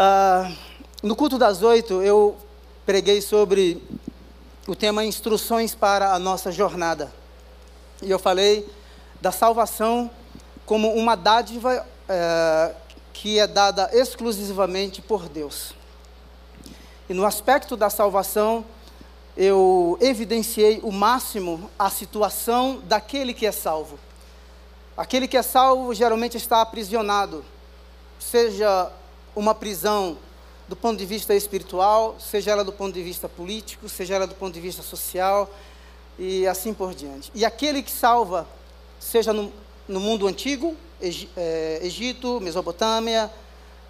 Uh, no culto das oito, eu preguei sobre o tema Instruções para a nossa jornada. E eu falei da salvação como uma dádiva uh, que é dada exclusivamente por Deus. E no aspecto da salvação, eu evidenciei o máximo a situação daquele que é salvo. Aquele que é salvo geralmente está aprisionado, seja uma prisão do ponto de vista espiritual, seja ela do ponto de vista político, seja ela do ponto de vista social e assim por diante. E aquele que salva, seja no, no mundo antigo, é, Egito, Mesopotâmia,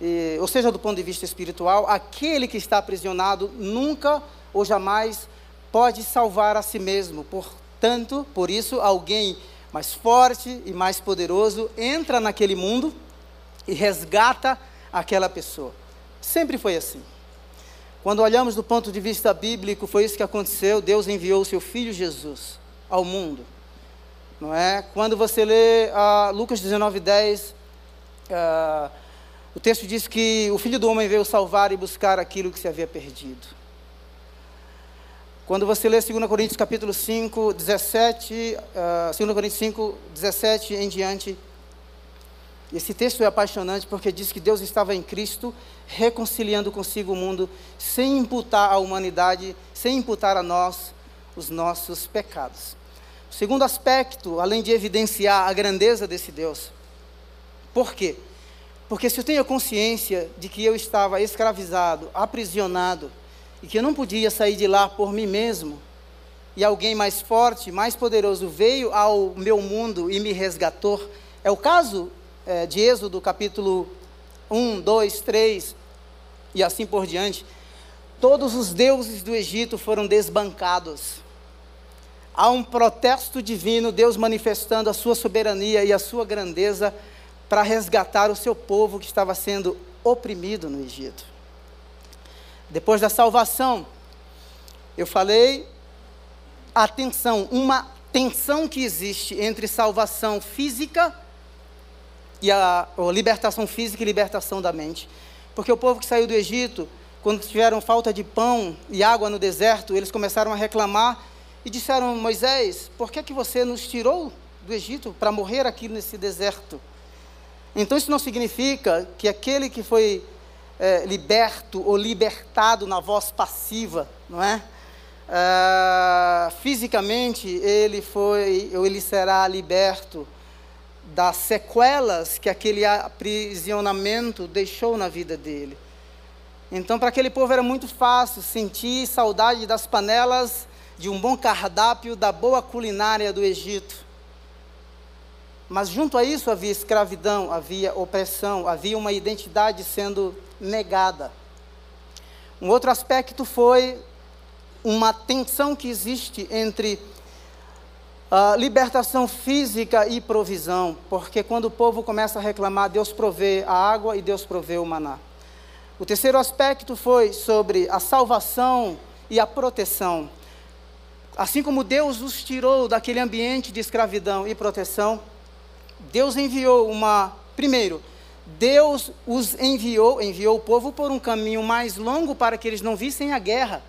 e, ou seja, do ponto de vista espiritual, aquele que está aprisionado nunca ou jamais pode salvar a si mesmo. Portanto, por isso, alguém mais forte e mais poderoso entra naquele mundo e resgata aquela pessoa. Sempre foi assim. Quando olhamos do ponto de vista bíblico, foi isso que aconteceu. Deus enviou o seu filho Jesus ao mundo. Não é? Quando você lê uh, Lucas 19:10, uh, ah, o texto diz que o filho do homem veio salvar e buscar aquilo que se havia perdido. Quando você lê 2 Coríntios capítulo 5, 17, uh, 2 Coríntios 5, 17 em diante, esse texto é apaixonante porque diz que Deus estava em Cristo reconciliando consigo o mundo sem imputar à humanidade, sem imputar a nós os nossos pecados. O segundo aspecto, além de evidenciar a grandeza desse Deus, por quê? Porque se eu tenho consciência de que eu estava escravizado, aprisionado, e que eu não podia sair de lá por mim mesmo, e alguém mais forte, mais poderoso veio ao meu mundo e me resgatou, é o caso é, de Êxodo, capítulo 1, 2, 3 e assim por diante, todos os deuses do Egito foram desbancados. Há um protesto divino, Deus manifestando a sua soberania e a sua grandeza para resgatar o seu povo que estava sendo oprimido no Egito. Depois da salvação, eu falei, atenção, uma tensão que existe entre salvação física e a, a libertação física e libertação da mente. Porque o povo que saiu do Egito, quando tiveram falta de pão e água no deserto, eles começaram a reclamar e disseram: Moisés, por que, que você nos tirou do Egito para morrer aqui nesse deserto? Então isso não significa que aquele que foi é, liberto ou libertado na voz passiva, não é? Ah, fisicamente ele foi ou ele será liberto das sequelas que aquele aprisionamento deixou na vida dele. Então, para aquele povo era muito fácil sentir saudade das panelas, de um bom cardápio, da boa culinária do Egito. Mas junto a isso havia escravidão, havia opressão, havia uma identidade sendo negada. Um outro aspecto foi uma tensão que existe entre Uh, libertação física e provisão, porque quando o povo começa a reclamar, Deus provê a água e Deus provê o maná. O terceiro aspecto foi sobre a salvação e a proteção. Assim como Deus os tirou daquele ambiente de escravidão e proteção, Deus enviou uma. Primeiro, Deus os enviou, enviou o povo por um caminho mais longo para que eles não vissem a guerra.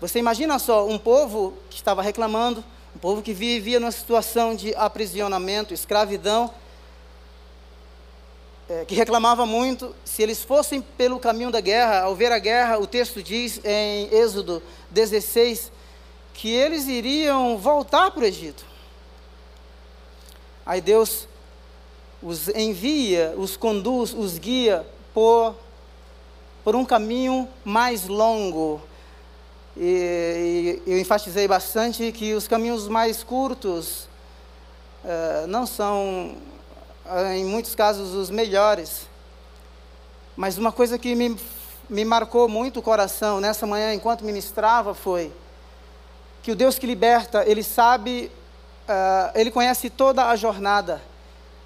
Você imagina só, um povo que estava reclamando, um povo que vivia numa situação de aprisionamento, escravidão, é, que reclamava muito, se eles fossem pelo caminho da guerra, ao ver a guerra, o texto diz em Êxodo 16 que eles iriam voltar para o Egito. Aí Deus os envia, os conduz, os guia por, por um caminho mais longo, e, e eu enfatizei bastante que os caminhos mais curtos uh, não são, uh, em muitos casos, os melhores. Mas uma coisa que me, me marcou muito o coração nessa manhã, enquanto ministrava, foi que o Deus que liberta, Ele sabe, uh, Ele conhece toda a jornada.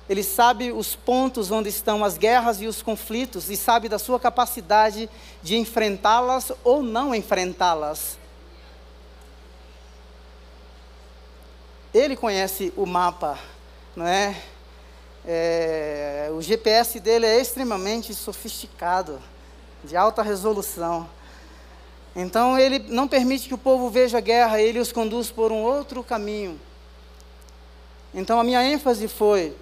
Ele sabe os pontos onde estão as guerras e os conflitos e sabe da sua capacidade de enfrentá-las ou não enfrentá-las. Ele conhece o mapa, não é? É, o GPS dele é extremamente sofisticado, de alta resolução. Então ele não permite que o povo veja a guerra, ele os conduz por um outro caminho. Então a minha ênfase foi: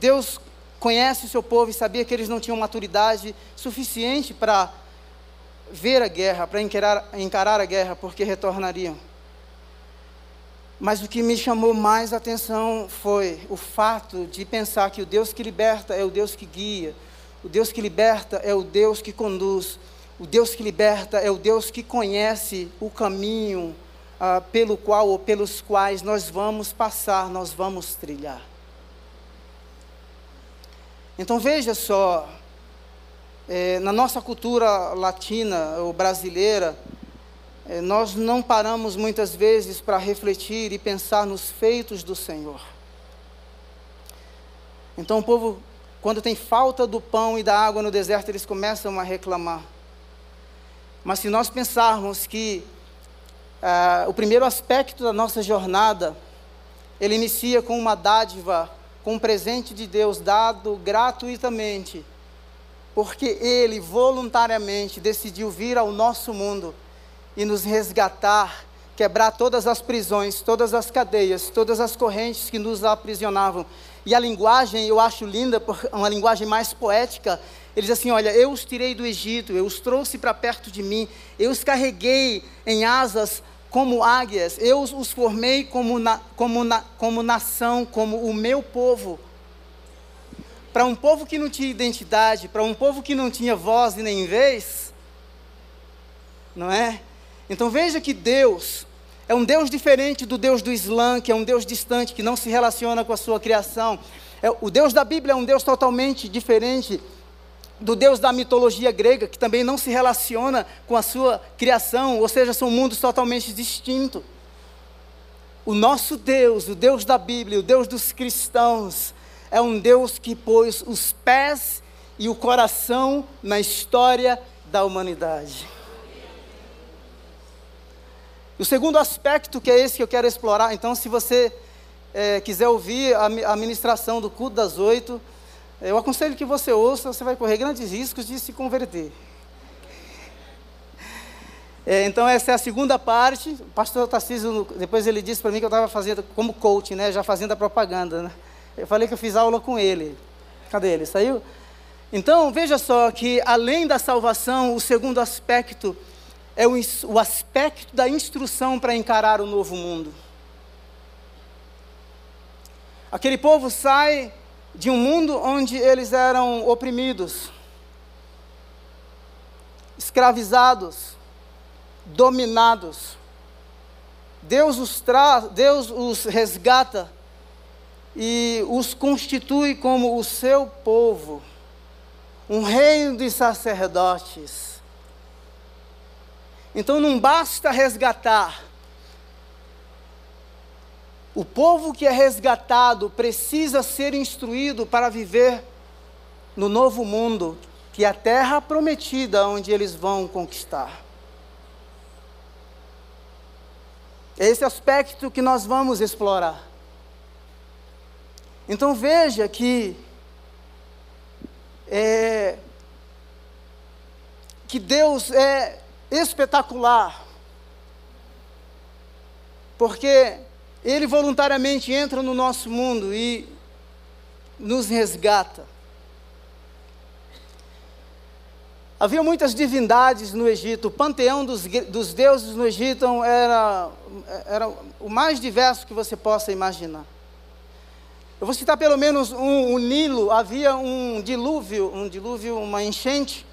Deus conhece o seu povo e sabia que eles não tinham maturidade suficiente para ver a guerra, para encarar, encarar a guerra, porque retornariam. Mas o que me chamou mais atenção foi o fato de pensar que o Deus que liberta é o Deus que guia, o Deus que liberta é o Deus que conduz, o Deus que liberta é o Deus que conhece o caminho ah, pelo qual ou pelos quais nós vamos passar, nós vamos trilhar. Então veja só, é, na nossa cultura latina ou brasileira, é, nós não paramos muitas vezes para refletir e pensar nos feitos do Senhor. Então o povo, quando tem falta do pão e da água no deserto, eles começam a reclamar. Mas se nós pensarmos que ah, o primeiro aspecto da nossa jornada, ele inicia com uma dádiva, com um presente de Deus dado gratuitamente, porque Ele voluntariamente decidiu vir ao nosso mundo e nos resgatar, quebrar todas as prisões, todas as cadeias, todas as correntes que nos aprisionavam. E a linguagem eu acho linda, uma linguagem mais poética, ele diz assim: Olha, eu os tirei do Egito, eu os trouxe para perto de mim, eu os carreguei em asas como águias, eu os formei como, na, como, na, como nação, como o meu povo. Para um povo que não tinha identidade, para um povo que não tinha voz e nem vez, não é? Então veja que Deus é um Deus diferente do Deus do Islã, que é um Deus distante, que não se relaciona com a sua criação. É, o Deus da Bíblia é um Deus totalmente diferente do Deus da mitologia grega, que também não se relaciona com a sua criação, ou seja, são mundos totalmente distintos. O nosso Deus, o Deus da Bíblia, o Deus dos cristãos, é um Deus que pôs os pés e o coração na história da humanidade. O segundo aspecto, que é esse que eu quero explorar, então, se você é, quiser ouvir a, a ministração do culto das oito, eu aconselho que você ouça, você vai correr grandes riscos de se converter. É, então essa é a segunda parte. O pastor Tarcísio, depois ele disse para mim que eu estava fazendo como coach, né, já fazendo a propaganda. Né? Eu falei que eu fiz aula com ele. Cadê ele? Saiu? Então veja só que além da salvação, o segundo aspecto é o, o aspecto da instrução para encarar o novo mundo. Aquele povo sai de um mundo onde eles eram oprimidos, escravizados, dominados. Deus os traz, Deus os resgata e os constitui como o seu povo, um reino de sacerdotes. Então não basta resgatar, o povo que é resgatado precisa ser instruído para viver no novo mundo, que é a terra prometida onde eles vão conquistar. É esse aspecto que nós vamos explorar. Então veja que é, que Deus é espetacular, porque ele voluntariamente entra no nosso mundo e nos resgata. Havia muitas divindades no Egito, o panteão dos, dos deuses no Egito era, era o mais diverso que você possa imaginar. Eu vou citar pelo menos um, o Nilo, havia um dilúvio, um dilúvio, uma enchente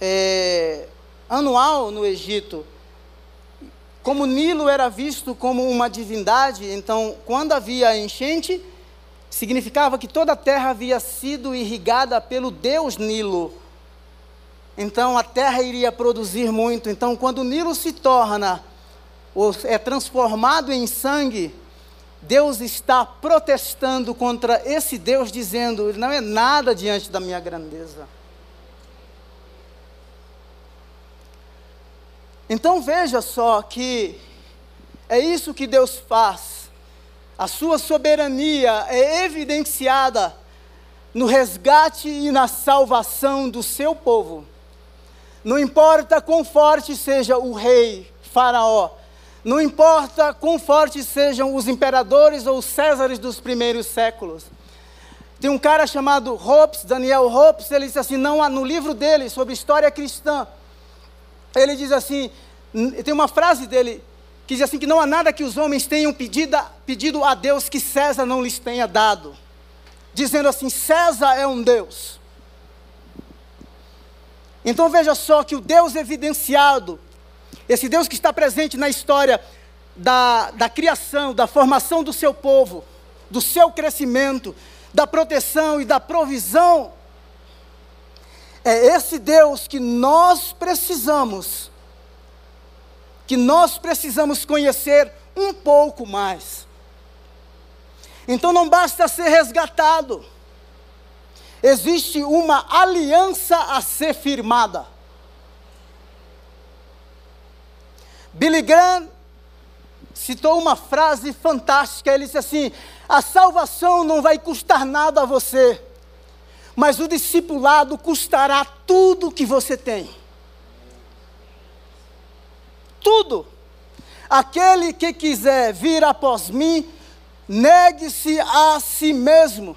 é, anual no Egito. Como Nilo era visto como uma divindade, então, quando havia enchente, significava que toda a terra havia sido irrigada pelo Deus Nilo. Então, a terra iria produzir muito. Então, quando Nilo se torna, ou é transformado em sangue, Deus está protestando contra esse Deus, dizendo: não é nada diante da minha grandeza. Então veja só que é isso que Deus faz. a sua soberania é evidenciada no resgate e na salvação do seu povo. Não importa quão forte seja o rei, Faraó, não importa quão fortes sejam os imperadores ou os césares dos primeiros séculos. Tem um cara chamado Hopes, Daniel Hopes, ele diz assim, não, no livro dele sobre história cristã, ele diz assim, tem uma frase dele que diz assim que não há nada que os homens tenham pedido, a Deus que César não lhes tenha dado. Dizendo assim, César é um Deus. Então veja só que o Deus evidenciado esse Deus que está presente na história da, da criação, da formação do seu povo, do seu crescimento, da proteção e da provisão, é esse Deus que nós precisamos, que nós precisamos conhecer um pouco mais. Então não basta ser resgatado, existe uma aliança a ser firmada. Billy Graham citou uma frase fantástica. Ele disse assim: A salvação não vai custar nada a você, mas o discipulado custará tudo que você tem. Tudo. Aquele que quiser vir após mim, negue-se a si mesmo.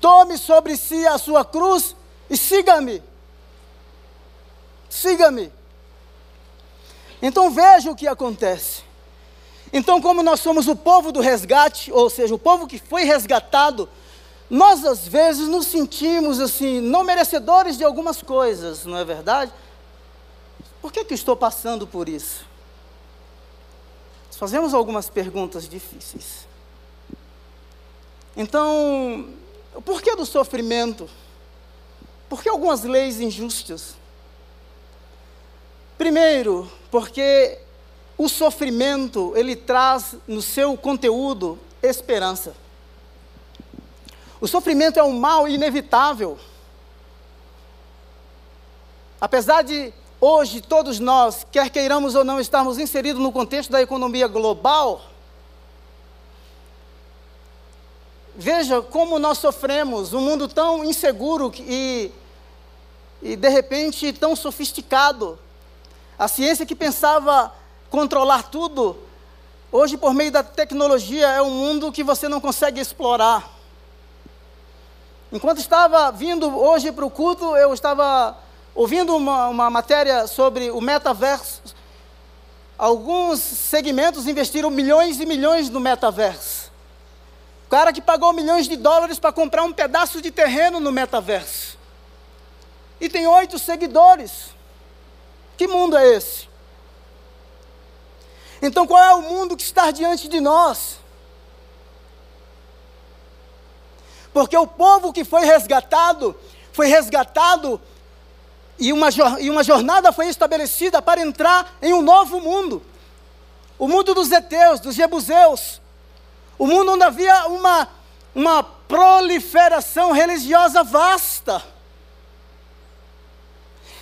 Tome sobre si a sua cruz e siga-me. Siga-me. Então veja o que acontece. Então, como nós somos o povo do resgate, ou seja, o povo que foi resgatado, nós às vezes nos sentimos assim, não merecedores de algumas coisas, não é verdade? Por que, que estou passando por isso? Fazemos algumas perguntas difíceis. Então, o porquê do sofrimento? Por que algumas leis injustas? Primeiro, porque o sofrimento, ele traz no seu conteúdo esperança. O sofrimento é um mal inevitável. Apesar de hoje todos nós, quer queiramos ou não, estarmos inseridos no contexto da economia global, veja como nós sofremos, um mundo tão inseguro e, e de repente tão sofisticado. A ciência que pensava controlar tudo, hoje, por meio da tecnologia, é um mundo que você não consegue explorar. Enquanto estava vindo hoje para o culto, eu estava ouvindo uma, uma matéria sobre o metaverso. Alguns segmentos investiram milhões e milhões no metaverso. O cara que pagou milhões de dólares para comprar um pedaço de terreno no metaverso. E tem oito seguidores. Que mundo é esse? Então, qual é o mundo que está diante de nós? Porque o povo que foi resgatado, foi resgatado e uma, e uma jornada foi estabelecida para entrar em um novo mundo o mundo dos Eteus, dos Jebuseus, o mundo onde havia uma, uma proliferação religiosa vasta.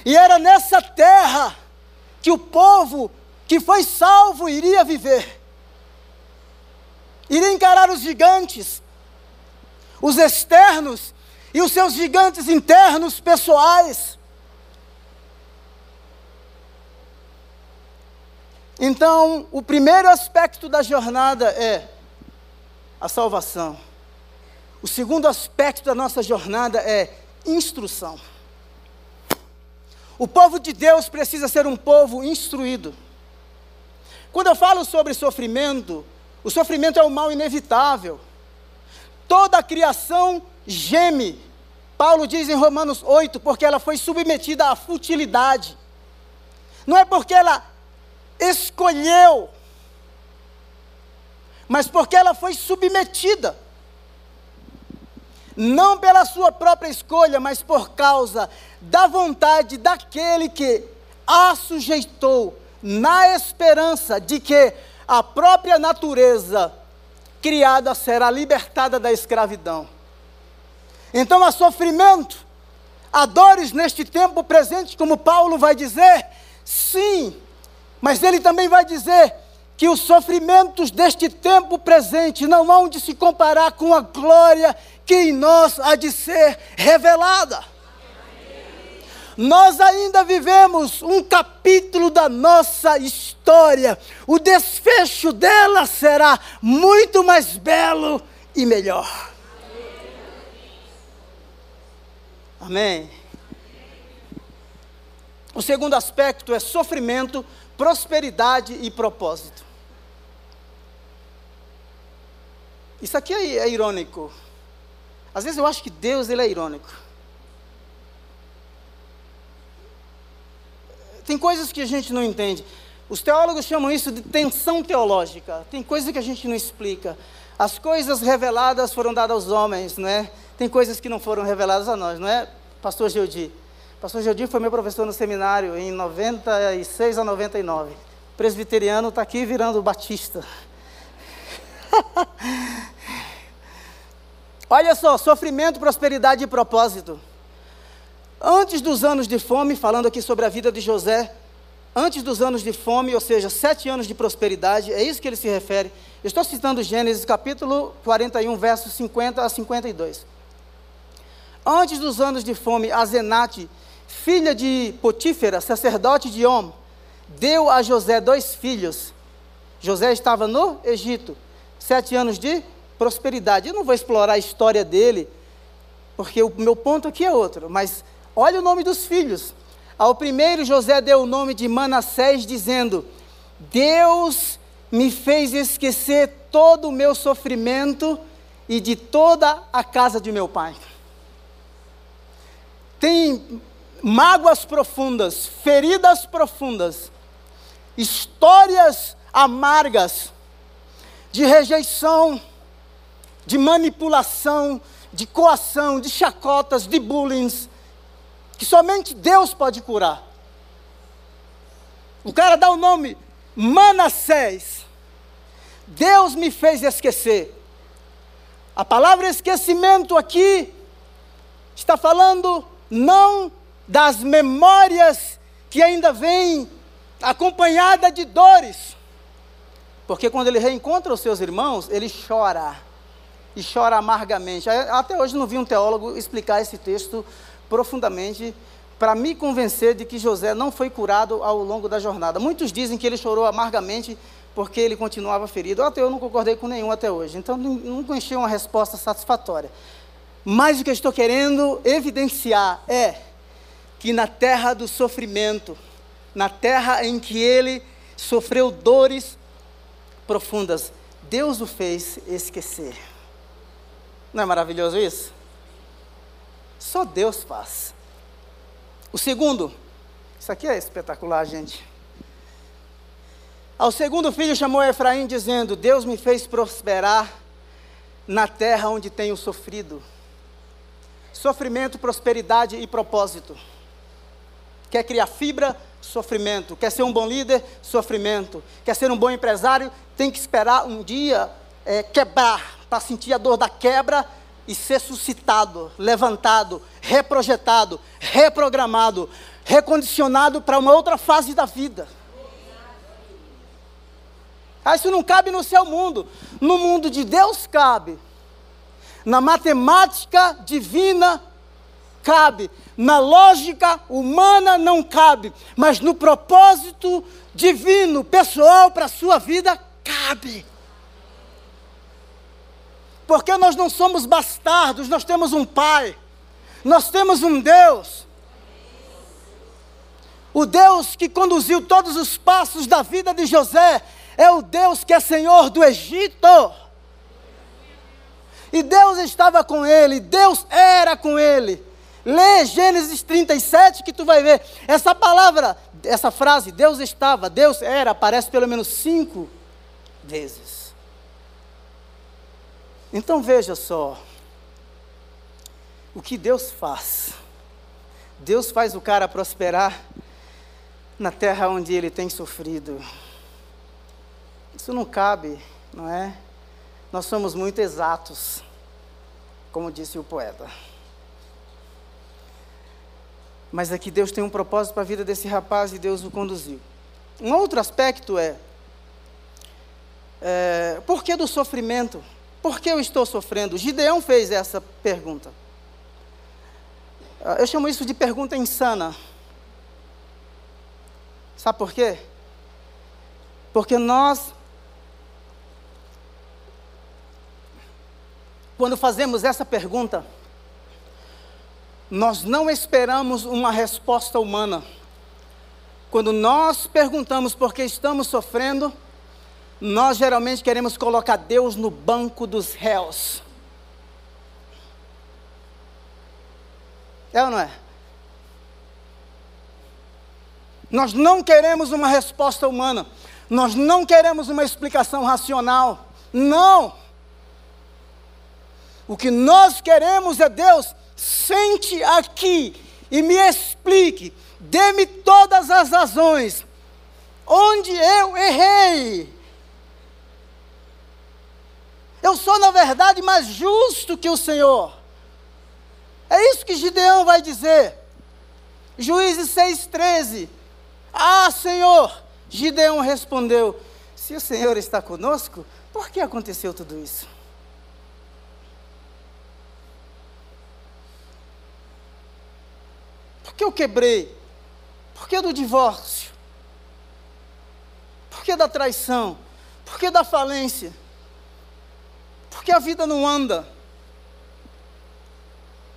E era nessa terra que o povo que foi salvo iria viver. Iria encarar os gigantes, os externos e os seus gigantes internos pessoais. Então, o primeiro aspecto da jornada é a salvação. O segundo aspecto da nossa jornada é instrução. O povo de Deus precisa ser um povo instruído. Quando eu falo sobre sofrimento, o sofrimento é o mal inevitável. Toda a criação geme. Paulo diz em Romanos 8, porque ela foi submetida à futilidade. Não é porque ela escolheu, mas porque ela foi submetida não pela sua própria escolha, mas por causa da vontade daquele que a sujeitou, na esperança de que a própria natureza criada será libertada da escravidão. Então há sofrimento, há dores neste tempo presente, como Paulo vai dizer, sim, mas ele também vai dizer que os sofrimentos deste tempo presente não hão de se comparar com a glória que em nós há de ser revelada. Nós ainda vivemos um capítulo da nossa história. O desfecho dela será muito mais belo e melhor. Amém. O segundo aspecto é sofrimento, prosperidade e propósito. Isso aqui é, é irônico. Às vezes eu acho que Deus ele é irônico. Tem coisas que a gente não entende. Os teólogos chamam isso de tensão teológica. Tem coisas que a gente não explica. As coisas reveladas foram dadas aos homens, não é? Tem coisas que não foram reveladas a nós, não é, Pastor Geudi? Pastor Geudi foi meu professor no seminário em 96 a 99. Presbiteriano está aqui virando batista. Olha só, sofrimento, prosperidade e propósito. Antes dos anos de fome, falando aqui sobre a vida de José, antes dos anos de fome, ou seja, sete anos de prosperidade, é isso que ele se refere. Estou citando Gênesis capítulo 41, versos 50 a 52. Antes dos anos de fome, Azenate, filha de Potífera, sacerdote de Om, deu a José dois filhos. José estava no Egito, sete anos de prosperidade. Eu não vou explorar a história dele, porque o meu ponto aqui é outro, mas olha o nome dos filhos. Ao primeiro, José deu o nome de Manassés, dizendo: Deus me fez esquecer todo o meu sofrimento e de toda a casa de meu pai. Tem mágoas profundas, feridas profundas, histórias amargas de rejeição, de manipulação, de coação, de chacotas, de bullying, que somente Deus pode curar. O cara dá o nome Manassés. Deus me fez esquecer. A palavra esquecimento aqui está falando não das memórias que ainda vêm acompanhada de dores. Porque quando ele reencontra os seus irmãos, ele chora. E chora amargamente. Até hoje não vi um teólogo explicar esse texto profundamente para me convencer de que José não foi curado ao longo da jornada. Muitos dizem que ele chorou amargamente porque ele continuava ferido. Até eu não concordei com nenhum até hoje. Então não conheci uma resposta satisfatória. Mas o que eu estou querendo evidenciar é que na terra do sofrimento, na terra em que ele sofreu dores profundas, Deus o fez esquecer. Não é maravilhoso isso? Só Deus faz. O segundo, isso aqui é espetacular, gente. Ao segundo filho chamou Efraim, dizendo: Deus me fez prosperar na terra onde tenho sofrido. Sofrimento, prosperidade e propósito. Quer criar fibra? Sofrimento. Quer ser um bom líder? Sofrimento. Quer ser um bom empresário? Tem que esperar um dia é, quebrar, para sentir a dor da quebra e ser suscitado, levantado, reprojetado, reprogramado, recondicionado para uma outra fase da vida. Ah, isso não cabe no seu mundo. No mundo de Deus cabe. Na matemática divina cabe. Na lógica humana não cabe. Mas no propósito divino, pessoal, para a sua vida, cabe. Porque nós não somos bastardos, nós temos um Pai, nós temos um Deus. O Deus que conduziu todos os passos da vida de José é o Deus que é Senhor do Egito. E Deus estava com ele, Deus era com ele. Lê Gênesis 37 que tu vai ver. Essa palavra, essa frase, Deus estava, Deus era, aparece pelo menos cinco vezes. Então veja só, o que Deus faz. Deus faz o cara prosperar na terra onde ele tem sofrido. Isso não cabe, não é? Nós somos muito exatos, como disse o poeta. Mas aqui Deus tem um propósito para a vida desse rapaz e Deus o conduziu. Um outro aspecto é É, por que do sofrimento? Por que eu estou sofrendo? Gideão fez essa pergunta. Ah, eu chamo isso de pergunta insana. Sabe por quê? Porque nós, quando fazemos essa pergunta, nós não esperamos uma resposta humana. Quando nós perguntamos por que estamos sofrendo, nós geralmente queremos colocar Deus no banco dos réus. É ou não é? Nós não queremos uma resposta humana. Nós não queremos uma explicação racional. Não. O que nós queremos é Deus, sente aqui e me explique, dê-me todas as razões onde eu errei. Eu sou, na verdade, mais justo que o Senhor. É isso que Gideão vai dizer. Juízes 6,13. Ah, Senhor! Gideão respondeu: Se o Senhor está conosco, por que aconteceu tudo isso? Por que eu quebrei? Por que do divórcio? Por que da traição? Por que da falência? Porque a vida não anda.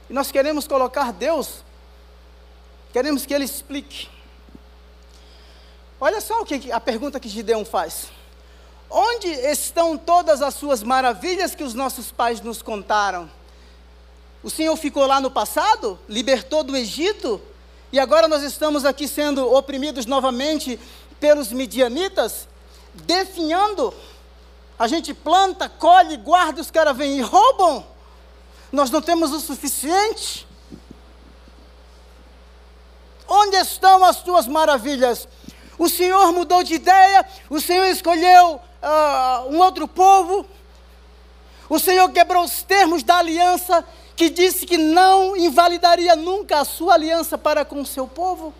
E nós queremos colocar Deus, queremos que Ele explique. Olha só o que a pergunta que Gideão faz. Onde estão todas as suas maravilhas que os nossos pais nos contaram? O Senhor ficou lá no passado, libertou do Egito, e agora nós estamos aqui sendo oprimidos novamente pelos midianitas, definhando a gente planta, colhe, guarda, os caras vêm e roubam. Nós não temos o suficiente. Onde estão as tuas maravilhas? O Senhor mudou de ideia, o Senhor escolheu uh, um outro povo, o Senhor quebrou os termos da aliança que disse que não invalidaria nunca a sua aliança para com o seu povo.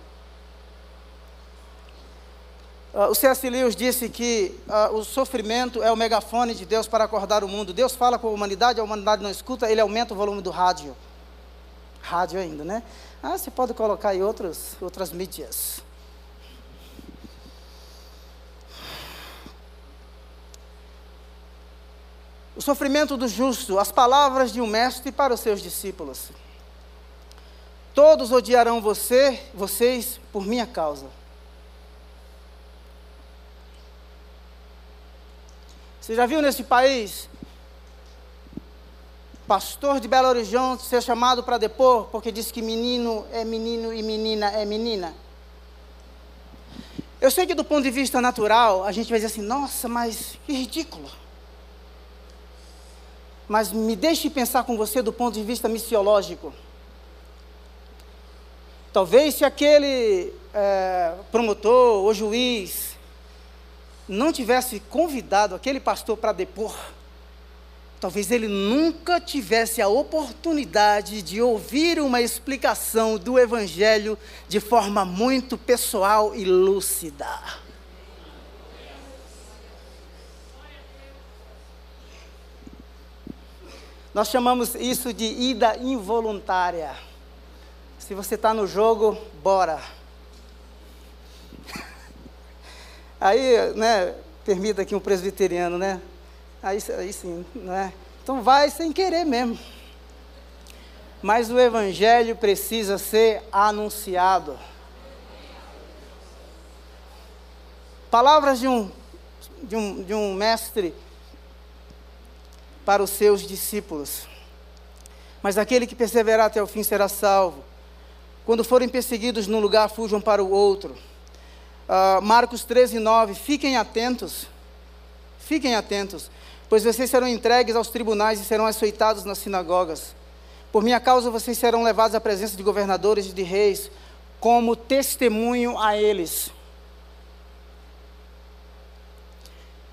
Uh, o C.S. Lewis disse que uh, o sofrimento é o megafone de Deus para acordar o mundo. Deus fala com a humanidade, a humanidade não escuta, ele aumenta o volume do rádio. Rádio ainda, né? Ah, você pode colocar aí outros, outras mídias. O sofrimento do justo, as palavras de um mestre para os seus discípulos. Todos odiarão você, vocês por minha causa. Você já viu nesse país pastor de Belo Horizonte ser chamado para depor porque disse que menino é menino e menina é menina? Eu sei que do ponto de vista natural, a gente vai dizer assim, nossa, mas que ridículo. Mas me deixe pensar com você do ponto de vista missiológico. Talvez se aquele é, promotor ou juiz não tivesse convidado aquele pastor para depor, talvez ele nunca tivesse a oportunidade de ouvir uma explicação do Evangelho de forma muito pessoal e lúcida. Nós chamamos isso de ida involuntária. Se você está no jogo, bora. Aí, né, permita aqui um presbiteriano, né? Aí, aí sim, né? Então vai sem querer mesmo. Mas o evangelho precisa ser anunciado. Palavras de um, de um, de um mestre para os seus discípulos. Mas aquele que perseverar até o fim será salvo. Quando forem perseguidos num lugar, fujam para o outro. Uh, Marcos 13, 9. Fiquem atentos. Fiquem atentos, pois vocês serão entregues aos tribunais e serão açoitados nas sinagogas. Por minha causa, vocês serão levados à presença de governadores e de reis, como testemunho a eles.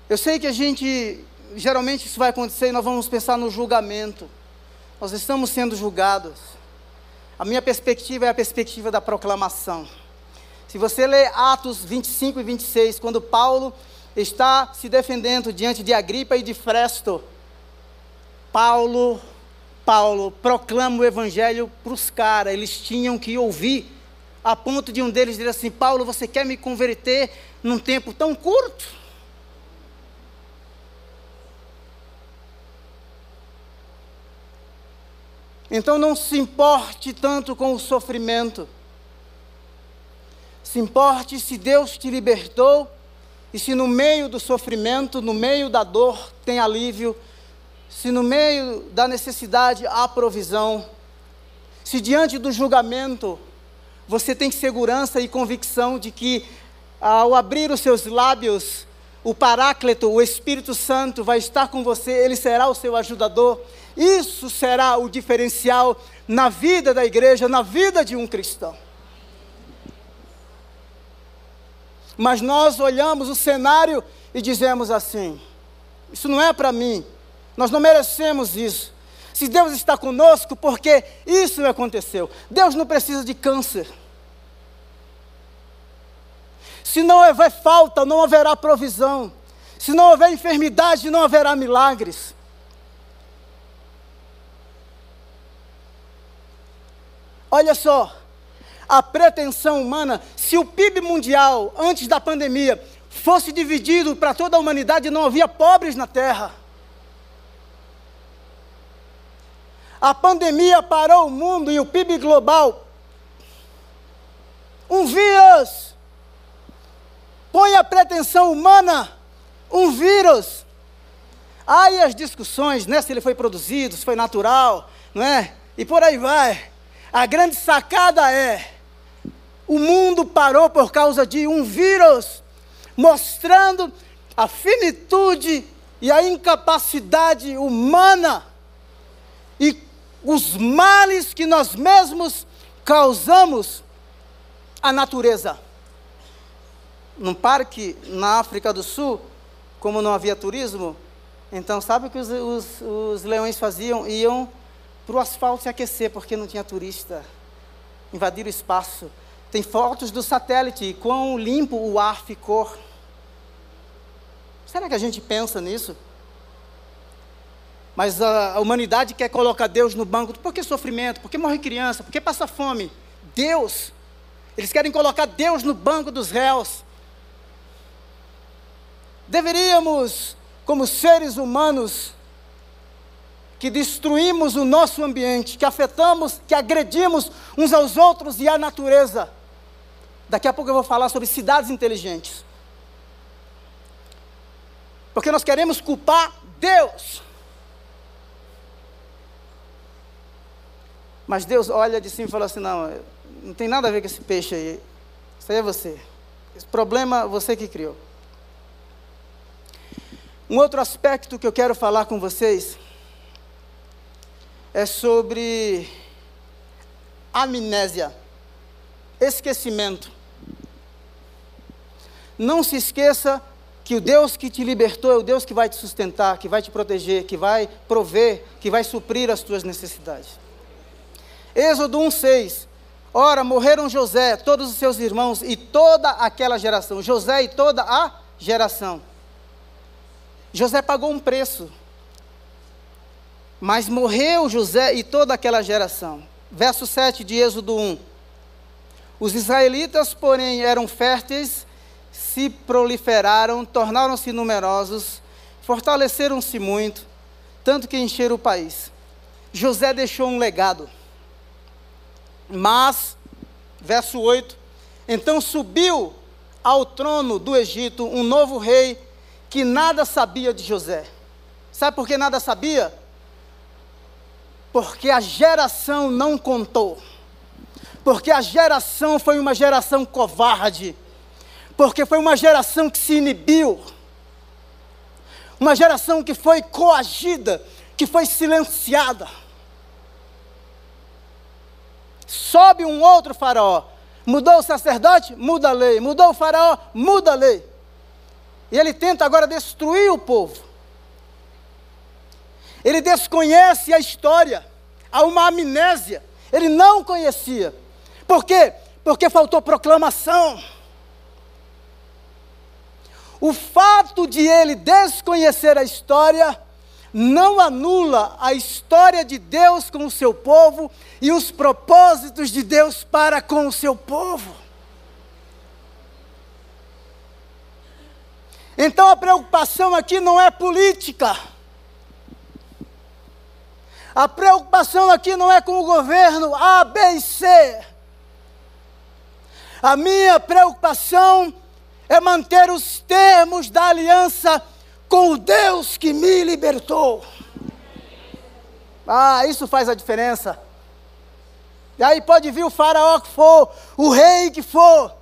Eu sei que a gente, geralmente isso vai acontecer e nós vamos pensar no julgamento. Nós estamos sendo julgados. A minha perspectiva é a perspectiva da proclamação. Se você ler Atos 25 e 26, quando Paulo está se defendendo diante de Agripa e de Fresto. Paulo, Paulo proclama o evangelho para os caras, eles tinham que ouvir, a ponto de um deles dizer assim: Paulo, você quer me converter num tempo tão curto? Então não se importe tanto com o sofrimento. Se importe se Deus te libertou e se no meio do sofrimento, no meio da dor, tem alívio, se no meio da necessidade há provisão, se diante do julgamento você tem segurança e convicção de que ao abrir os seus lábios, o Paráclito, o Espírito Santo, vai estar com você, ele será o seu ajudador. Isso será o diferencial na vida da igreja, na vida de um cristão. Mas nós olhamos o cenário e dizemos assim: isso não é para mim, nós não merecemos isso. Se Deus está conosco, porque isso aconteceu. Deus não precisa de câncer. Se não houver falta, não haverá provisão. Se não houver enfermidade, não haverá milagres. Olha só, a pretensão humana, se o PIB mundial, antes da pandemia, fosse dividido para toda a humanidade, não havia pobres na terra. A pandemia parou o mundo e o PIB global. Um vírus. Põe a pretensão humana. Um vírus. Aí as discussões, né? Se ele foi produzido, se foi natural, não é? E por aí vai. A grande sacada é o mundo parou por causa de um vírus, mostrando a finitude e a incapacidade humana e os males que nós mesmos causamos à natureza. Num parque na África do Sul, como não havia turismo, então sabe o que os, os, os leões faziam? Iam para o asfalto se aquecer, porque não tinha turista. Invadir o espaço. Tem fotos do satélite, quão limpo o ar ficou. Será que a gente pensa nisso? Mas a humanidade quer colocar Deus no banco. Por que sofrimento? Por que morre criança? Por que passa fome? Deus. Eles querem colocar Deus no banco dos réus. Deveríamos, como seres humanos, que destruímos o nosso ambiente, que afetamos, que agredimos uns aos outros e a natureza, Daqui a pouco eu vou falar sobre cidades inteligentes. Porque nós queremos culpar Deus. Mas Deus olha de cima e fala assim: não, não tem nada a ver com esse peixe aí. Isso aí é você. Esse problema você que criou. Um outro aspecto que eu quero falar com vocês é sobre amnésia, esquecimento. Não se esqueça que o Deus que te libertou é o Deus que vai te sustentar, que vai te proteger, que vai prover, que vai suprir as tuas necessidades. Êxodo 1,6. Ora, morreram José, todos os seus irmãos e toda aquela geração. José e toda a geração. José pagou um preço. Mas morreu José e toda aquela geração. Verso 7 de Êxodo 1. Os israelitas, porém, eram férteis se proliferaram, tornaram-se numerosos, fortaleceram-se muito, tanto que encheram o país. José deixou um legado. Mas, verso 8: então subiu ao trono do Egito um novo rei que nada sabia de José. Sabe por que nada sabia? Porque a geração não contou. Porque a geração foi uma geração covarde porque foi uma geração que se inibiu, uma geração que foi coagida, que foi silenciada. Sobe um outro faraó, mudou o sacerdote, muda a lei, mudou o faraó, muda a lei. E ele tenta agora destruir o povo. Ele desconhece a história, há uma amnésia. Ele não conhecia. Por quê? Porque faltou proclamação. O fato de ele desconhecer a história não anula a história de Deus com o seu povo e os propósitos de Deus para com o seu povo. Então a preocupação aqui não é política. A preocupação aqui não é com o governo A, B e C. A minha preocupação é manter os termos da aliança com o Deus que me libertou. Ah, isso faz a diferença. E aí pode vir o faraó que for, o rei que for.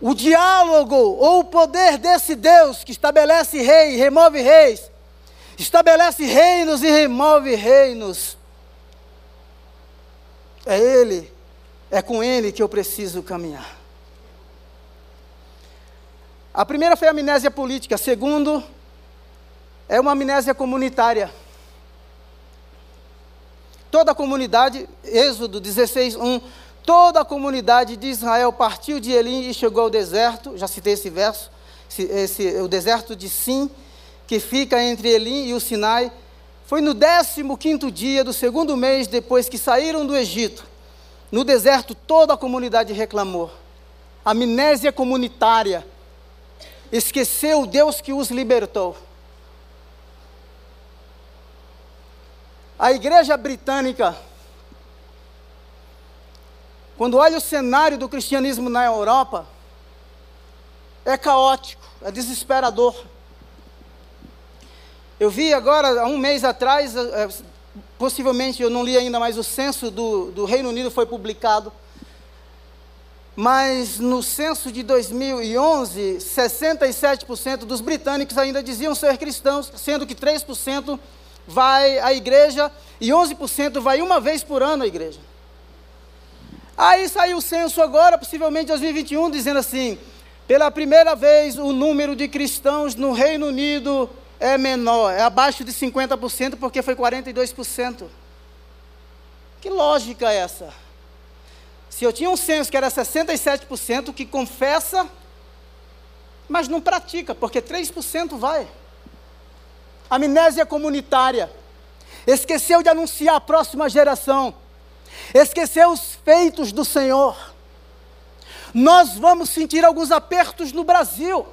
O diálogo ou o poder desse Deus que estabelece rei, remove reis, estabelece reinos e remove reinos. É Ele, é com Ele que eu preciso caminhar. A primeira foi a amnésia política, a segundo é uma amnésia comunitária. Toda a comunidade, Êxodo 16, 1, toda a comunidade de Israel partiu de Elim e chegou ao deserto, já citei esse verso, esse, o deserto de Sim, que fica entre Elim e o Sinai, foi no 15 dia do segundo mês depois que saíram do Egito. No deserto toda a comunidade reclamou. Amnésia comunitária esqueceu o Deus que os libertou. A igreja britânica, quando olha o cenário do cristianismo na Europa, é caótico, é desesperador. Eu vi agora, há um mês atrás, é, possivelmente eu não li ainda, mas o censo do, do Reino Unido foi publicado mas no censo de 2011, 67% dos britânicos ainda diziam ser cristãos, sendo que 3% vai à igreja e 11% vai uma vez por ano à igreja. Aí saiu o censo agora, possivelmente 2021, dizendo assim: pela primeira vez o número de cristãos no Reino Unido é menor, é abaixo de 50%, porque foi 42%. Que lógica é essa? Se eu tinha um censo que era 67% que confessa, mas não pratica, porque 3% vai. Amnésia comunitária. Esqueceu de anunciar a próxima geração. Esqueceu os feitos do Senhor. Nós vamos sentir alguns apertos no Brasil.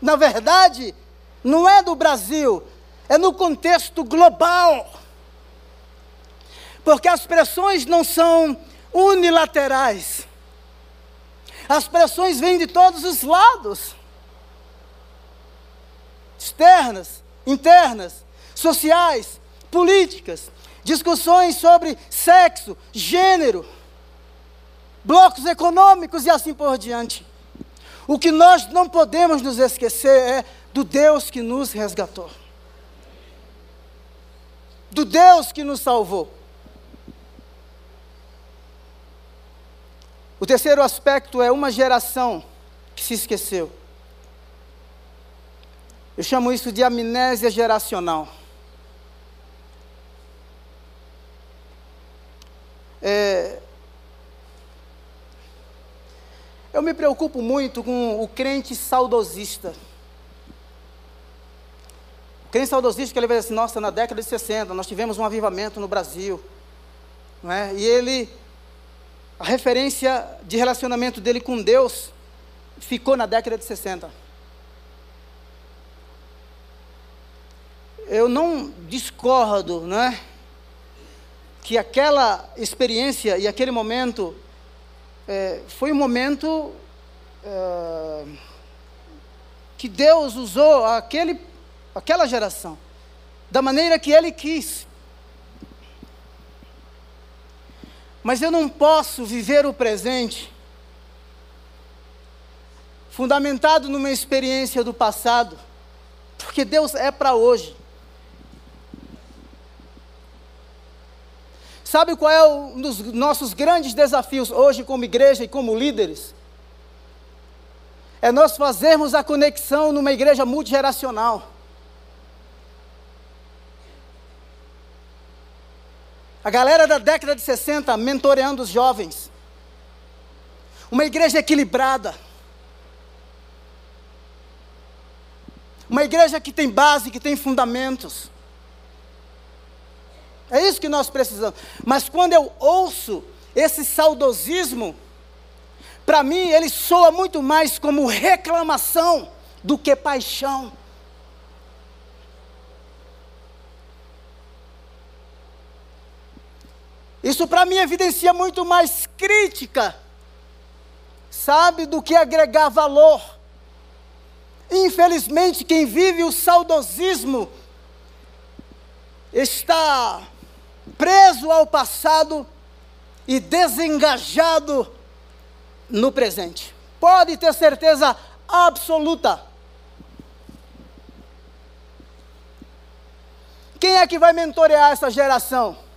Na verdade, não é do Brasil, é no contexto global. Porque as pressões não são unilaterais. As pressões vêm de todos os lados externas, internas, sociais, políticas, discussões sobre sexo, gênero, blocos econômicos e assim por diante. O que nós não podemos nos esquecer é do Deus que nos resgatou, do Deus que nos salvou. O terceiro aspecto é uma geração que se esqueceu. Eu chamo isso de amnésia geracional. É, eu me preocupo muito com o crente saudosista. O crente saudosista que ele vai dizer assim, nossa, na década de 60 nós tivemos um avivamento no Brasil. Não é? E ele a referência de relacionamento dele com Deus ficou na década de 60. Eu não discordo, né? Que aquela experiência e aquele momento é, foi um momento é, que Deus usou aquele, aquela geração da maneira que Ele quis. Mas eu não posso viver o presente fundamentado numa experiência do passado, porque Deus é para hoje. Sabe qual é um dos nossos grandes desafios hoje, como igreja e como líderes? É nós fazermos a conexão numa igreja multigeracional. A galera da década de 60 mentoreando os jovens. uma igreja equilibrada, uma igreja que tem base, que tem fundamentos. É isso que nós precisamos. Mas quando eu ouço esse saudosismo, para mim ele soa muito mais como reclamação do que paixão. Isso para mim evidencia muito mais crítica, sabe, do que agregar valor. Infelizmente, quem vive o saudosismo está preso ao passado e desengajado no presente. Pode ter certeza absoluta. Quem é que vai mentorear essa geração?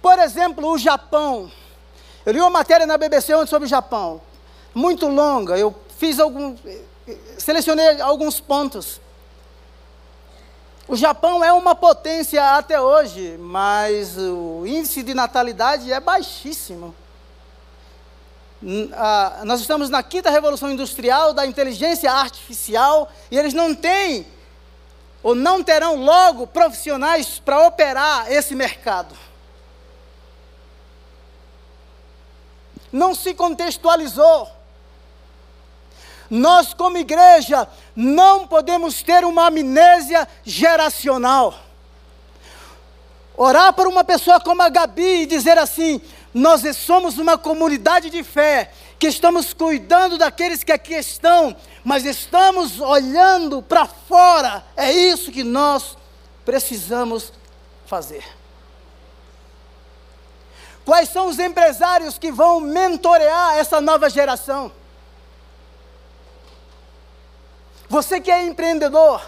Por exemplo, o Japão. Eu li uma matéria na BBC ontem sobre o Japão, muito longa. Eu fiz algum, selecionei alguns pontos. O Japão é uma potência até hoje, mas o índice de natalidade é baixíssimo. Ah, nós estamos na quinta revolução industrial da inteligência artificial e eles não têm ou não terão logo profissionais para operar esse mercado. Não se contextualizou. Nós, como igreja, não podemos ter uma amnésia geracional. Orar por uma pessoa como a Gabi e dizer assim: nós somos uma comunidade de fé, que estamos cuidando daqueles que aqui estão, mas estamos olhando para fora. É isso que nós precisamos fazer. Quais são os empresários que vão mentorear essa nova geração? Você que é empreendedor,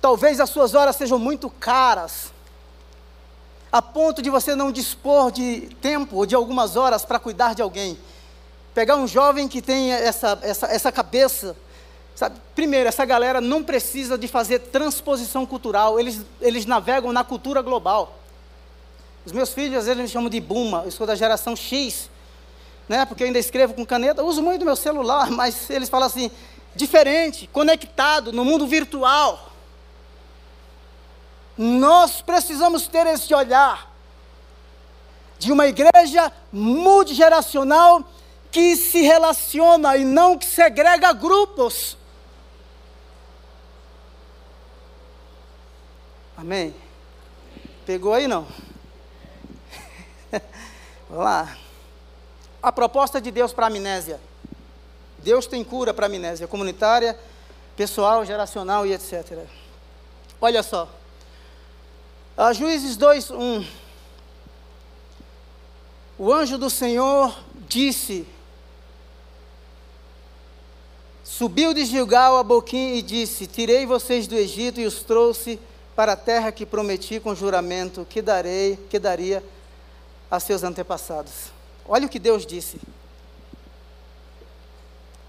talvez as suas horas sejam muito caras, a ponto de você não dispor de tempo ou de algumas horas para cuidar de alguém. Pegar um jovem que tem essa, essa, essa cabeça, sabe? Primeiro, essa galera não precisa de fazer transposição cultural, eles, eles navegam na cultura global. Os meus filhos, às vezes, me chamam de Buma, eu sou da geração X, né? porque eu ainda escrevo com caneta, uso muito meu celular, mas eles falam assim, diferente, conectado no mundo virtual. Nós precisamos ter esse olhar de uma igreja multigeracional que se relaciona e não que segrega grupos. Amém? Pegou aí não? Lá. A proposta de Deus para a amnésia. Deus tem cura para a amnésia comunitária, pessoal, geracional e etc. Olha só. A Juízes 2, 1. O anjo do Senhor disse: Subiu de Gilgal a Boquim e disse: Tirei vocês do Egito e os trouxe para a terra que prometi com juramento que darei, que daria a seus antepassados. Olha o que Deus disse: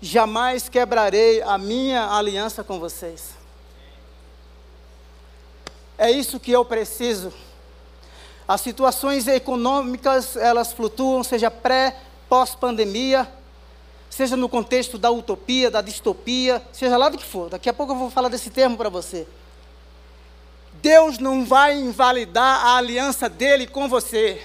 Jamais quebrarei a minha aliança com vocês. É isso que eu preciso. As situações econômicas, elas flutuam, seja pré, pós-pandemia, seja no contexto da utopia, da distopia, seja lá do que for. Daqui a pouco eu vou falar desse termo para você. Deus não vai invalidar a aliança dele com você.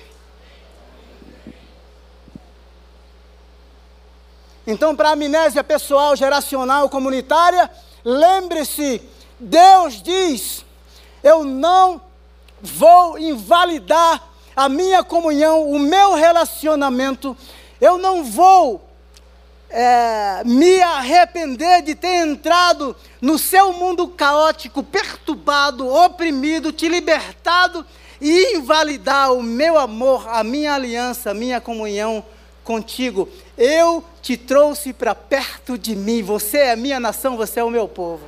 Então, para a amnésia pessoal, geracional, comunitária, lembre-se: Deus diz, eu não vou invalidar a minha comunhão, o meu relacionamento, eu não vou é, me arrepender de ter entrado no seu mundo caótico, perturbado, oprimido, te libertado e invalidar o meu amor, a minha aliança, a minha comunhão contigo. Eu te trouxe para perto de mim. Você é a minha nação, você é o meu povo.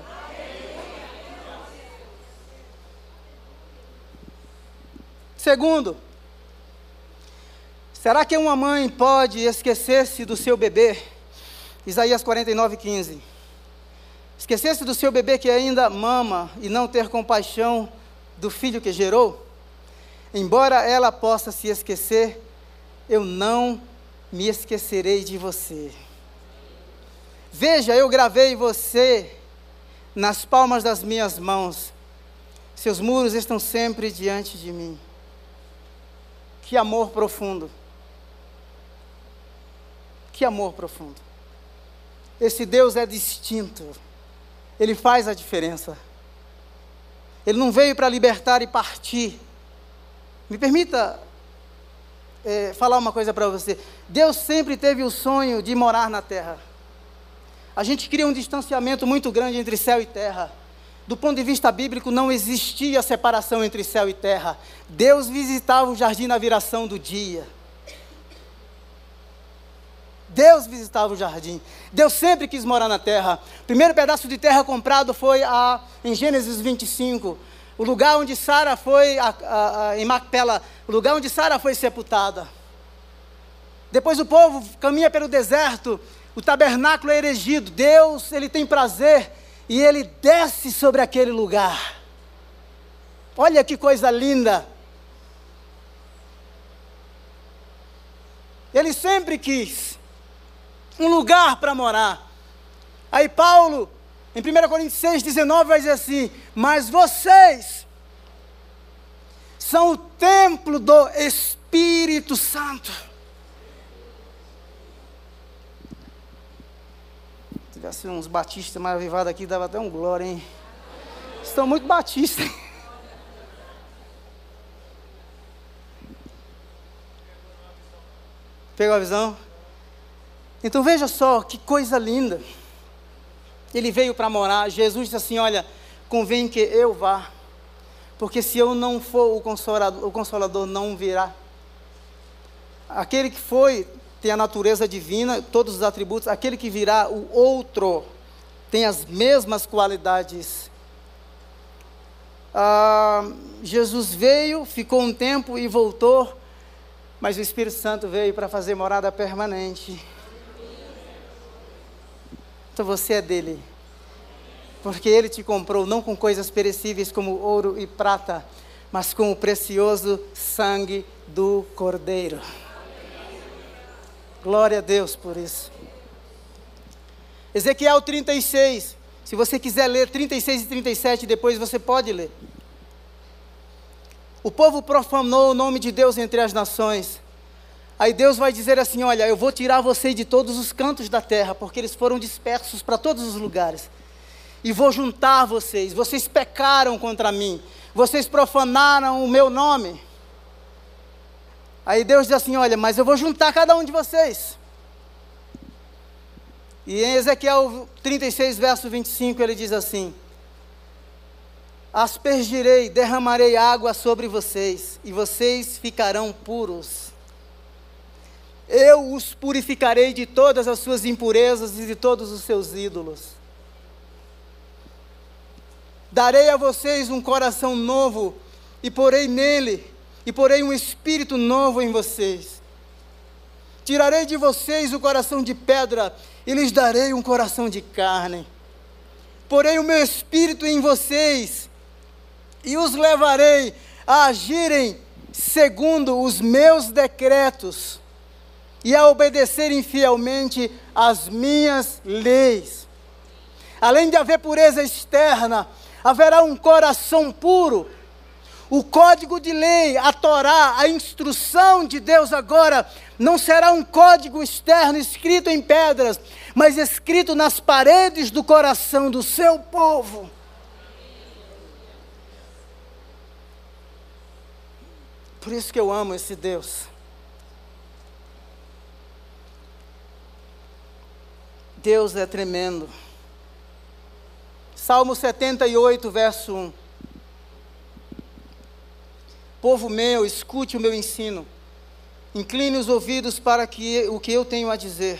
Segundo, será que uma mãe pode esquecer-se do seu bebê? Isaías 49, 15. Esquecer-se do seu bebê que ainda mama e não ter compaixão do filho que gerou? Embora ela possa se esquecer, eu não me esquecerei de você. Veja, eu gravei você nas palmas das minhas mãos. Seus muros estão sempre diante de mim. Que amor profundo. Que amor profundo. Esse Deus é distinto. Ele faz a diferença. Ele não veio para libertar e partir. Me permita é, falar uma coisa para você. Deus sempre teve o sonho de morar na terra. A gente cria um distanciamento muito grande entre céu e terra. Do ponto de vista bíblico, não existia separação entre céu e terra. Deus visitava o jardim na viração do dia. Deus visitava o jardim. Deus sempre quis morar na terra. O primeiro pedaço de terra comprado foi a, em Gênesis 25. O lugar onde Sara foi, a, a, em Macpela, o lugar onde Sara foi sepultada. Depois o povo caminha pelo deserto, o tabernáculo é erigido. Deus, ele tem prazer e ele desce sobre aquele lugar. Olha que coisa linda. Ele sempre quis um lugar para morar. Aí Paulo, em 1 Coríntios 6, 19, vai dizer assim: Mas vocês são o templo do Espírito Santo. Se tivesse uns batistas mais avivados aqui, dava até um glória, hein? Estão muito batistas. Pegou a visão? Então veja só que coisa linda. Ele veio para morar. Jesus disse assim: Olha, convém que eu vá, porque se eu não for, o consolador, o consolador não virá. Aquele que foi tem a natureza divina, todos os atributos. Aquele que virá, o outro, tem as mesmas qualidades. Ah, Jesus veio, ficou um tempo e voltou, mas o Espírito Santo veio para fazer morada permanente. Então você é dele. Porque ele te comprou não com coisas perecíveis como ouro e prata, mas com o precioso sangue do Cordeiro. Glória a Deus por isso. Ezequiel 36. Se você quiser ler 36 e 37, depois você pode ler. O povo profanou o nome de Deus entre as nações. Aí Deus vai dizer assim: Olha, eu vou tirar vocês de todos os cantos da terra, porque eles foram dispersos para todos os lugares. E vou juntar vocês. Vocês pecaram contra mim. Vocês profanaram o meu nome. Aí Deus diz assim: Olha, mas eu vou juntar cada um de vocês. E em Ezequiel 36, verso 25, ele diz assim: Aspergirei, derramarei água sobre vocês, e vocês ficarão puros eu os purificarei de todas as suas impurezas e de todos os seus ídolos. Darei a vocês um coração novo e porei nele, e porei um espírito novo em vocês. Tirarei de vocês o coração de pedra e lhes darei um coração de carne. Porei o meu espírito em vocês e os levarei a agirem segundo os meus decretos e a obedecerem fielmente às minhas leis. Além de haver pureza externa, haverá um coração puro. O código de lei, a Torá, a instrução de Deus agora, não será um código externo escrito em pedras, mas escrito nas paredes do coração do seu povo. Por isso que eu amo esse Deus. Deus é tremendo. Salmo 78, verso 1. Povo meu, escute o meu ensino. Incline os ouvidos para que, o que eu tenho a dizer.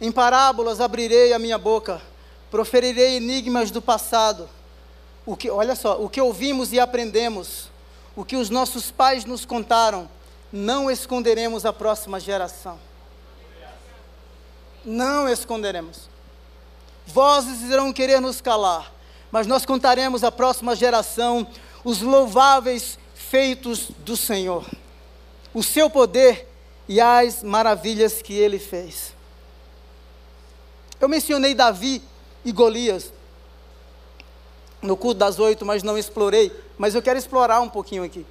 Em parábolas abrirei a minha boca, proferirei enigmas do passado. O que, olha só, o que ouvimos e aprendemos, o que os nossos pais nos contaram, não esconderemos à próxima geração não esconderemos. Vozes irão querer nos calar, mas nós contaremos à próxima geração os louváveis feitos do Senhor, o seu poder e as maravilhas que ele fez. Eu mencionei Davi e Golias no culto das oito, mas não explorei. Mas eu quero explorar um pouquinho aqui.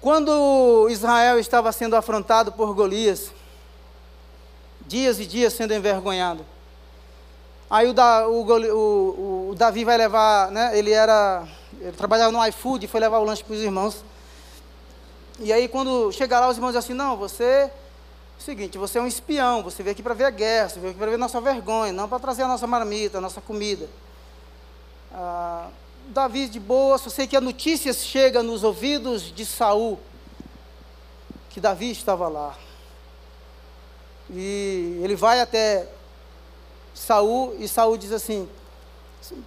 Quando Israel estava sendo afrontado por Golias, dias e dias sendo envergonhado, aí o, da, o, o, o Davi vai levar, né, ele era, ele trabalhava no iFood, foi levar o lanche para os irmãos. E aí quando chega lá, os irmãos dizem assim, não, você Seguinte, você é um espião, você veio aqui para ver a guerra, você veio aqui para ver a nossa vergonha, não para trazer a nossa marmita, a nossa comida. Ah, Davi de boa, só sei que a notícia chega nos ouvidos de Saul que Davi estava lá. E ele vai até Saul e Saul diz assim: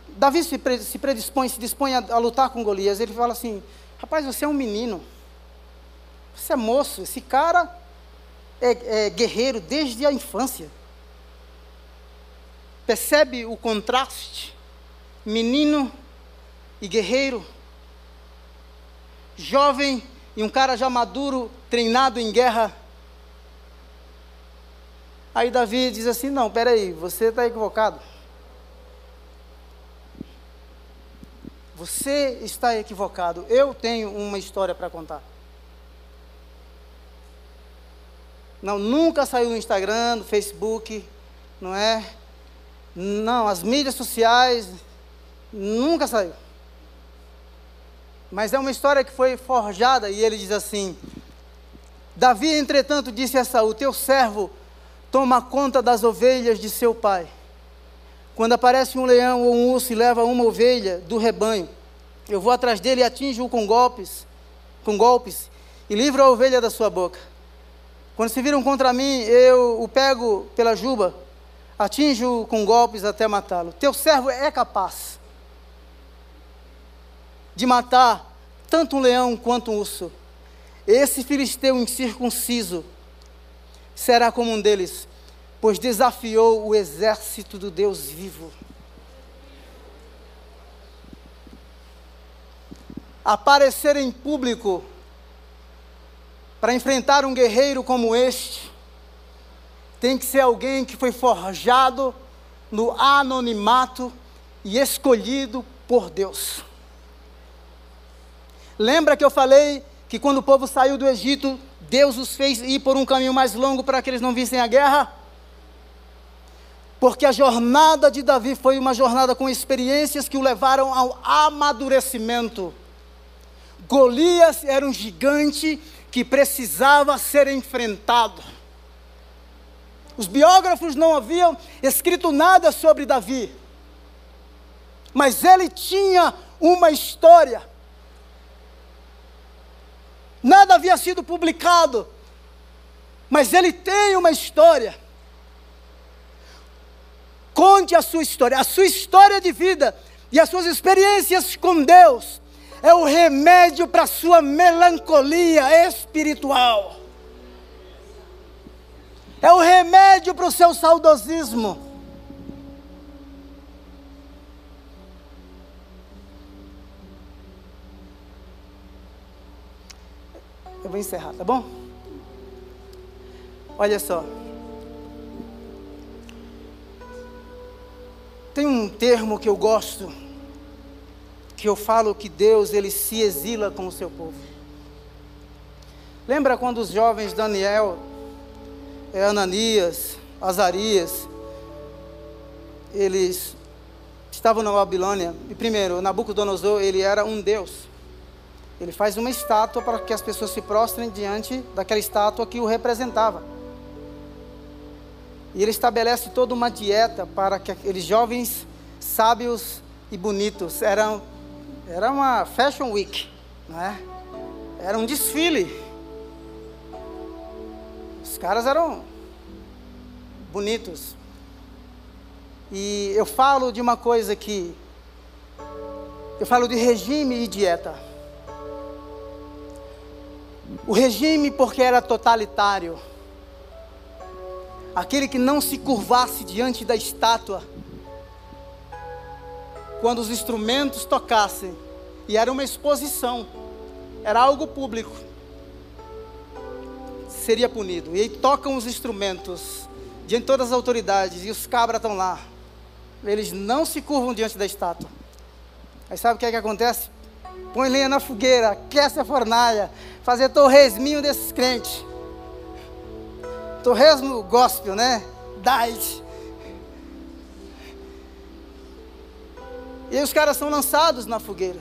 Davi se, predispõe, se dispõe a, a lutar com Golias. Ele fala assim: Rapaz, você é um menino, você é moço, esse cara é, é guerreiro desde a infância. Percebe o contraste? Menino e guerreiro, jovem e um cara já maduro, treinado em guerra. Aí Davi diz assim: Não, peraí, você está equivocado. Você está equivocado. Eu tenho uma história para contar. Não, nunca saiu no Instagram, no Facebook, não é? Não, as mídias sociais, nunca saiu. Mas é uma história que foi forjada e ele diz assim: Davi, entretanto, disse a Saul: Teu servo toma conta das ovelhas de seu pai. Quando aparece um leão ou um urso e leva uma ovelha do rebanho, eu vou atrás dele e atinjo-o com golpes, com golpes, e livro a ovelha da sua boca. Quando se viram contra mim, eu o pego pela juba, atinjo com golpes até matá-lo. Teu servo é capaz de matar tanto um leão quanto um urso. Esse filisteu incircunciso será como um deles, pois desafiou o exército do Deus vivo. Aparecer em público para enfrentar um guerreiro como este, tem que ser alguém que foi forjado no anonimato e escolhido por Deus. Lembra que eu falei que quando o povo saiu do Egito, Deus os fez ir por um caminho mais longo para que eles não vissem a guerra? Porque a jornada de Davi foi uma jornada com experiências que o levaram ao amadurecimento. Golias era um gigante que precisava ser enfrentado. Os biógrafos não haviam escrito nada sobre Davi, mas ele tinha uma história. Nada havia sido publicado, mas ele tem uma história. Conte a sua história, a sua história de vida e as suas experiências com Deus é o remédio para a sua melancolia espiritual. É o remédio para o seu saudosismo. Eu vou encerrar, tá bom? Olha só. Tem um termo que eu gosto que eu falo que Deus ele se exila com o seu povo. Lembra quando os jovens Daniel, eh, Ananias, Azarias, eles estavam na Babilônia, e primeiro, Nabucodonosor, ele era um deus. Ele faz uma estátua para que as pessoas se prostrem diante daquela estátua que o representava. E ele estabelece toda uma dieta para que aqueles jovens sábios e bonitos eram era uma fashion week, né? Era um desfile. Os caras eram bonitos. E eu falo de uma coisa que eu falo de regime e dieta. O regime porque era totalitário. Aquele que não se curvasse diante da estátua quando os instrumentos tocassem, E era uma exposição, era algo público. Seria punido. E aí tocam os instrumentos diante de todas as autoridades, e os cabras estão lá. Eles não se curvam diante da estátua. Aí sabe o que é que acontece? Põe lenha na fogueira, aquece a fornalha, fazer torresminho desses crentes. Torresmo gospel, né? Diet. E aí os caras são lançados na fogueira.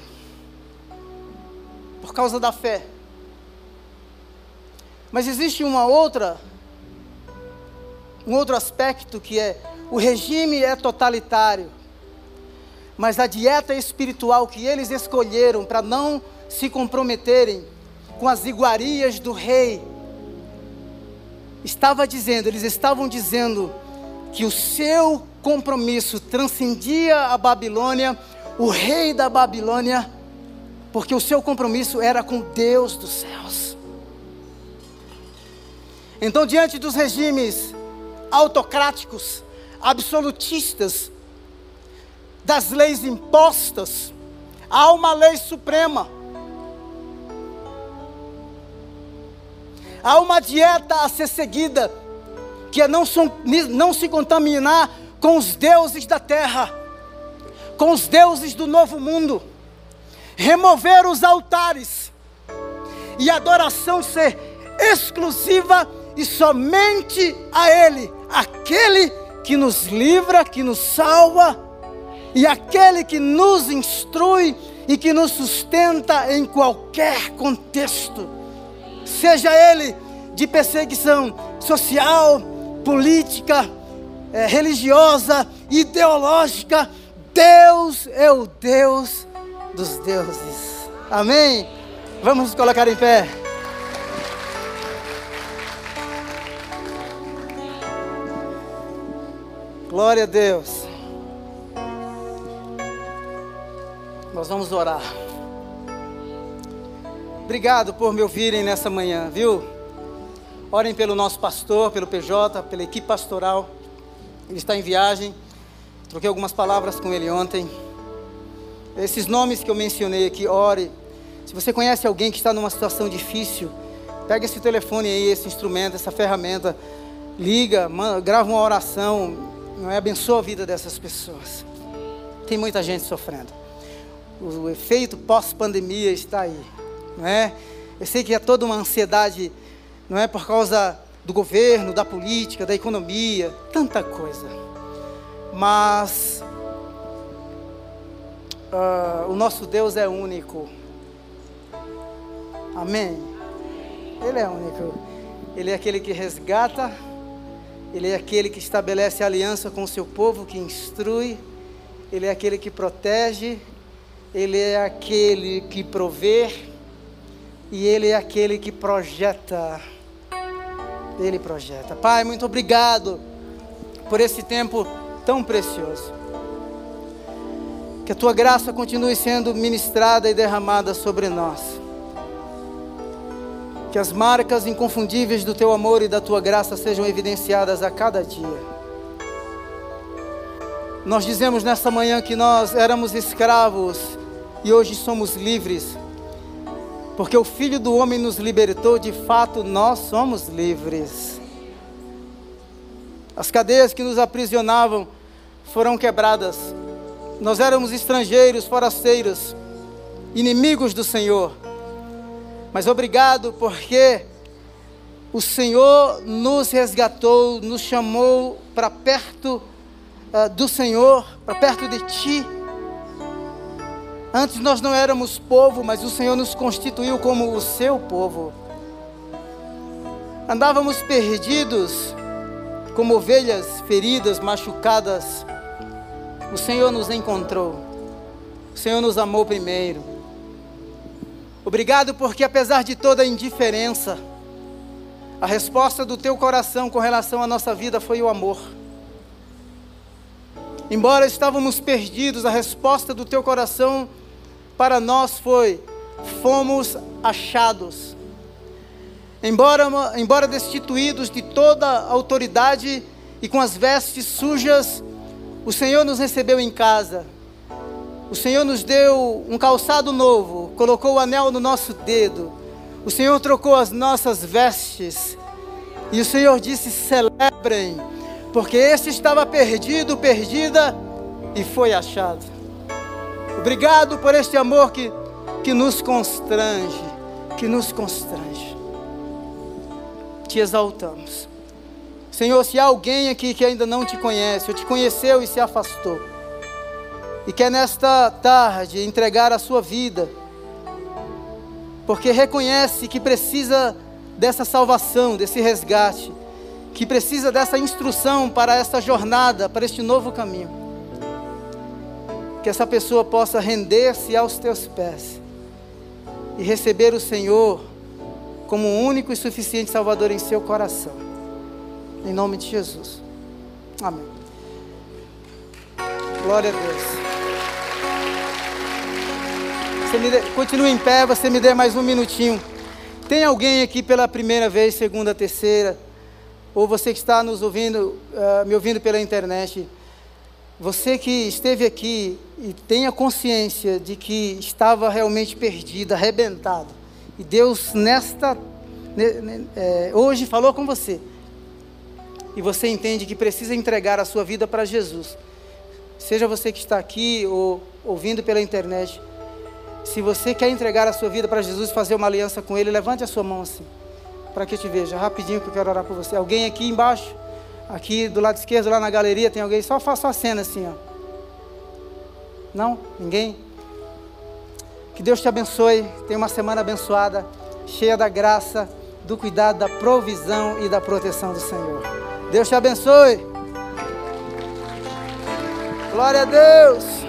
Por causa da fé. Mas existe uma outra um outro aspecto que é o regime é totalitário. Mas a dieta espiritual que eles escolheram para não se comprometerem com as iguarias do rei estava dizendo, eles estavam dizendo que o seu compromisso transcendia a Babilônia, o rei da Babilônia, porque o seu compromisso era com Deus dos céus. Então, diante dos regimes autocráticos, absolutistas, das leis impostas, há uma lei suprema. Há uma dieta a ser seguida, que é não, não se contaminar com os deuses da terra, com os deuses do novo mundo, remover os altares. E a adoração ser exclusiva e somente a Ele, aquele que nos livra, que nos salva e aquele que nos instrui e que nos sustenta em qualquer contexto, seja ele de perseguição social, política, é, religiosa, ideológica, Deus é o Deus dos deuses. Amém? Vamos colocar em pé. Glória a Deus. Nós vamos orar. Obrigado por me ouvirem nessa manhã, viu? Orem pelo nosso pastor, pelo PJ, pela equipe pastoral. Ele está em viagem. Troquei algumas palavras com ele ontem. Esses nomes que eu mencionei aqui, ore. Se você conhece alguém que está numa situação difícil, pega esse telefone aí, esse instrumento, essa ferramenta, liga, manda, grava uma oração, não é? abençoa a vida dessas pessoas. Tem muita gente sofrendo o efeito pós-pandemia está aí, não é? Eu sei que é toda uma ansiedade, não é por causa do governo, da política, da economia, tanta coisa. Mas uh, o nosso Deus é único. Amém. Ele é único. Ele é aquele que resgata. Ele é aquele que estabelece aliança com o seu povo, que instrui. Ele é aquele que protege. Ele é aquele que provê e Ele é aquele que projeta. Ele projeta. Pai, muito obrigado por esse tempo tão precioso. Que a tua graça continue sendo ministrada e derramada sobre nós. Que as marcas inconfundíveis do teu amor e da tua graça sejam evidenciadas a cada dia. Nós dizemos nesta manhã que nós éramos escravos e hoje somos livres. Porque o Filho do Homem nos libertou, de fato nós somos livres. As cadeias que nos aprisionavam foram quebradas. Nós éramos estrangeiros, forasteiros, inimigos do Senhor. Mas obrigado porque o Senhor nos resgatou, nos chamou para perto uh, do Senhor, para perto de Ti. Antes nós não éramos povo, mas o Senhor nos constituiu como o seu povo. Andávamos perdidos, como ovelhas feridas, machucadas. O Senhor nos encontrou. O Senhor nos amou primeiro. Obrigado porque, apesar de toda a indiferença, a resposta do teu coração com relação à nossa vida foi o amor. Embora estávamos perdidos, a resposta do teu coração para nós foi: fomos achados. Embora, embora destituídos de toda autoridade e com as vestes sujas, o Senhor nos recebeu em casa. O Senhor nos deu um calçado novo, colocou o anel no nosso dedo. O Senhor trocou as nossas vestes. E o Senhor disse: celebrem, porque este estava perdido, perdida, e foi achado. Obrigado por este amor que, que nos constrange, que nos constrange. Te exaltamos. Senhor, se há alguém aqui que ainda não te conhece, ou te conheceu e se afastou, e quer nesta tarde entregar a sua vida, porque reconhece que precisa dessa salvação, desse resgate, que precisa dessa instrução para essa jornada, para este novo caminho. Que essa pessoa possa render-se aos teus pés e receber o Senhor como o único e suficiente Salvador em seu coração. Em nome de Jesus. Amém. Glória a Deus. Você me dê, continue em pé, você me dê mais um minutinho. Tem alguém aqui pela primeira vez, segunda, terceira, ou você que está nos ouvindo, uh, me ouvindo pela internet, você que esteve aqui e tenha consciência de que estava realmente perdido, arrebentado, e Deus nesta é, hoje falou com você, e você entende que precisa entregar a sua vida para Jesus, seja você que está aqui ou ouvindo pela internet, se você quer entregar a sua vida para Jesus, fazer uma aliança com Ele, levante a sua mão assim, para que eu te veja, rapidinho que eu quero orar por você. Alguém aqui embaixo, aqui do lado esquerdo, lá na galeria, tem alguém? Só faça a cena assim, ó. Não? Ninguém? Que Deus te abençoe. Tenha uma semana abençoada, cheia da graça, do cuidado, da provisão e da proteção do Senhor. Deus te abençoe. Glória a Deus.